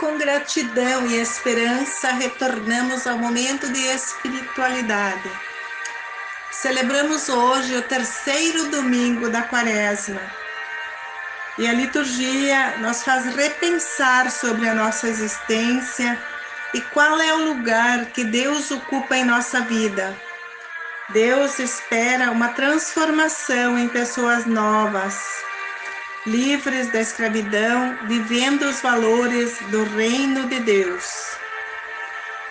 Com gratidão e esperança, retornamos ao momento de espiritualidade. Celebramos hoje o terceiro domingo da quaresma. E a liturgia nos faz repensar sobre a nossa existência e qual é o lugar que Deus ocupa em nossa vida. Deus espera uma transformação em pessoas novas, livres da escravidão, vivendo os valores do reino de Deus.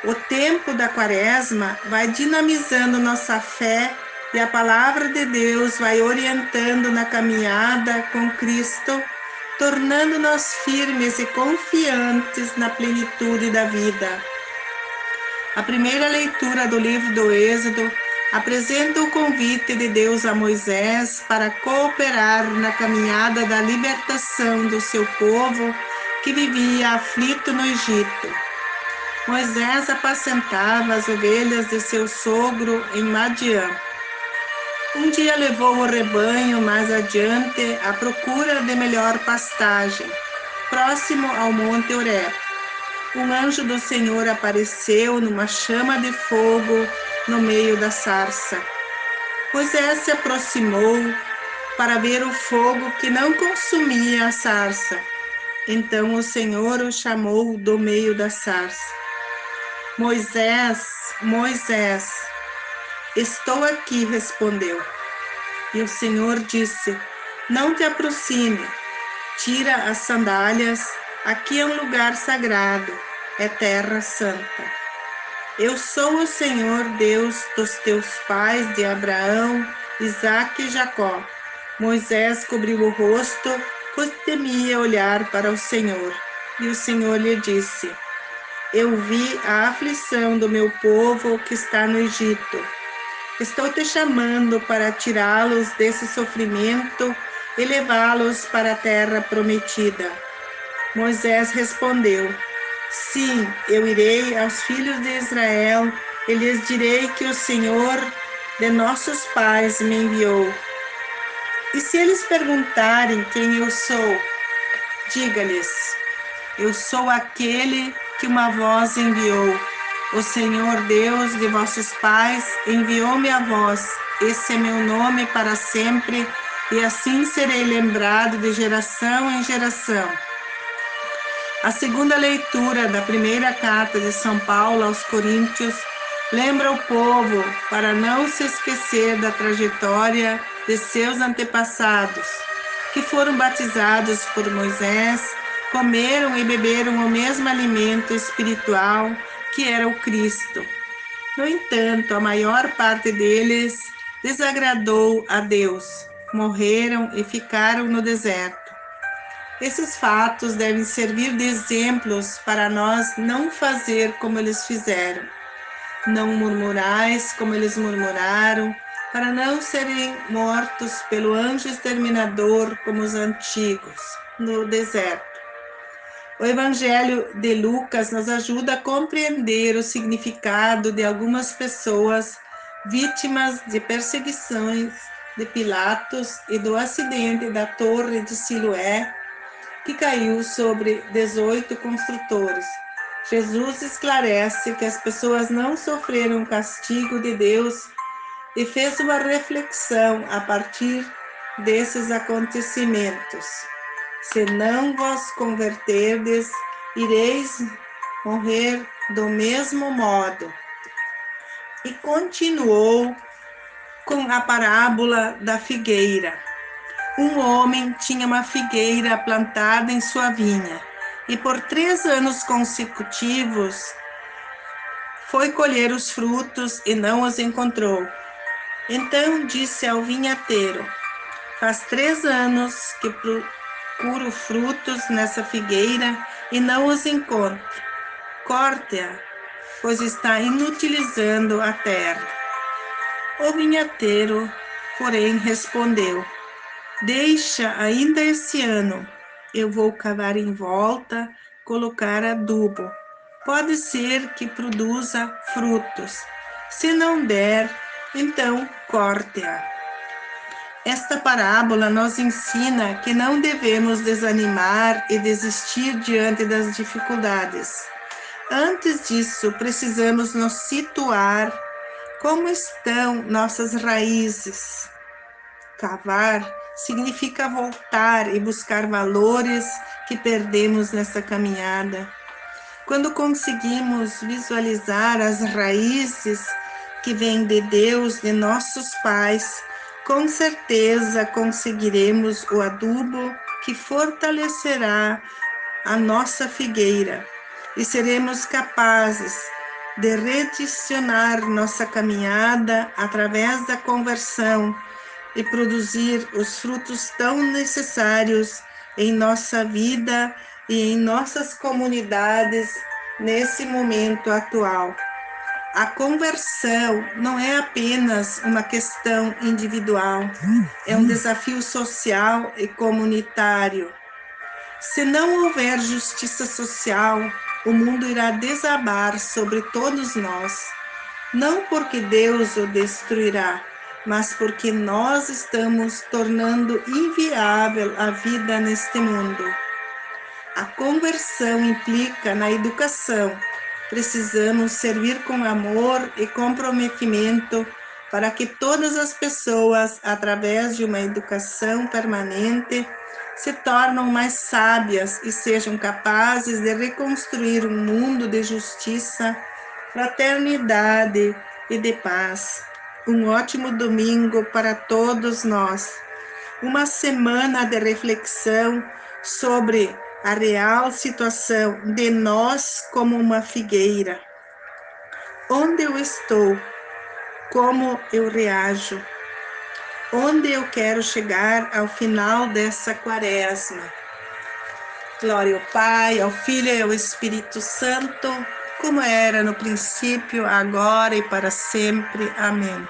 O tempo da quaresma vai dinamizando nossa fé e a palavra de Deus vai orientando na caminhada com Cristo, tornando-nos firmes e confiantes na plenitude da vida. A primeira leitura do livro do Êxodo apresenta o convite de Deus a Moisés para cooperar na caminhada da libertação do seu povo que vivia aflito no Egito. Moisés apacentava as ovelhas de seu sogro em Madian. Um dia levou o rebanho mais adiante à procura de melhor pastagem, próximo ao Monte Oreb. Um anjo do Senhor apareceu numa chama de fogo no meio da sarça. Moisés se aproximou para ver o fogo que não consumia a sarça. Então o Senhor o chamou do meio da sarça. Moisés, Moisés, estou aqui, respondeu. E o Senhor disse: Não te aproxime, tira as sandálias, aqui é um lugar sagrado, é terra santa. Eu sou o Senhor Deus dos teus pais, de Abraão, Isaque e Jacó. Moisés cobriu o rosto, pois temia olhar para o Senhor. E o Senhor lhe disse: Eu vi a aflição do meu povo que está no Egito. Estou te chamando para tirá-los desse sofrimento e levá-los para a terra prometida. Moisés respondeu: Sim, eu irei aos filhos de Israel e lhes direi que o Senhor de nossos pais me enviou. E se eles perguntarem quem eu sou, diga-lhes: Eu sou aquele que uma voz enviou. O Senhor Deus de vossos pais enviou-me a vós. Esse é meu nome para sempre, e assim serei lembrado de geração em geração. A segunda leitura da primeira carta de São Paulo aos Coríntios lembra o povo para não se esquecer da trajetória de seus antepassados, que foram batizados por Moisés, comeram e beberam o mesmo alimento espiritual que era o Cristo. No entanto, a maior parte deles desagradou a Deus, morreram e ficaram no deserto. Esses fatos devem servir de exemplos para nós não fazer como eles fizeram. Não murmurais como eles murmuraram, para não serem mortos pelo anjo exterminador como os antigos no deserto. O Evangelho de Lucas nos ajuda a compreender o significado de algumas pessoas vítimas de perseguições de Pilatos e do acidente da Torre de Siloé que caiu sobre 18 construtores. Jesus esclarece que as pessoas não sofreram castigo de Deus e fez uma reflexão a partir desses acontecimentos. Se não vos converterdes, ireis morrer do mesmo modo. E continuou com a parábola da figueira. Um homem tinha uma figueira plantada em sua vinha e por três anos consecutivos foi colher os frutos e não os encontrou. Então disse ao vinhateiro: Faz três anos que procuro frutos nessa figueira e não os encontro. Corte-a, pois está inutilizando a terra. O vinhateiro, porém, respondeu: Deixa ainda esse ano. Eu vou cavar em volta, colocar adubo. Pode ser que produza frutos. Se não der, então corte-a. Esta parábola nos ensina que não devemos desanimar e desistir diante das dificuldades. Antes disso, precisamos nos situar como estão nossas raízes. Cavar significa voltar e buscar valores que perdemos nessa caminhada. Quando conseguimos visualizar as raízes que vêm de Deus, de nossos pais, com certeza conseguiremos o adubo que fortalecerá a nossa figueira e seremos capazes de redicionar nossa caminhada através da conversão e produzir os frutos tão necessários em nossa vida e em nossas comunidades nesse momento atual. A conversão não é apenas uma questão individual, é um desafio social e comunitário. Se não houver justiça social, o mundo irá desabar sobre todos nós, não porque Deus o destruirá, mas porque nós estamos tornando inviável a vida neste mundo. A conversão implica na educação. Precisamos servir com amor e comprometimento para que todas as pessoas, através de uma educação permanente, se tornam mais sábias e sejam capazes de reconstruir um mundo de justiça, fraternidade e de paz. Um ótimo domingo para todos nós. Uma semana de reflexão sobre a real situação de nós como uma figueira. Onde eu estou? Como eu reajo? Onde eu quero chegar ao final dessa quaresma? Glória ao Pai, ao Filho e ao Espírito Santo, como era no princípio, agora e para sempre. Amém.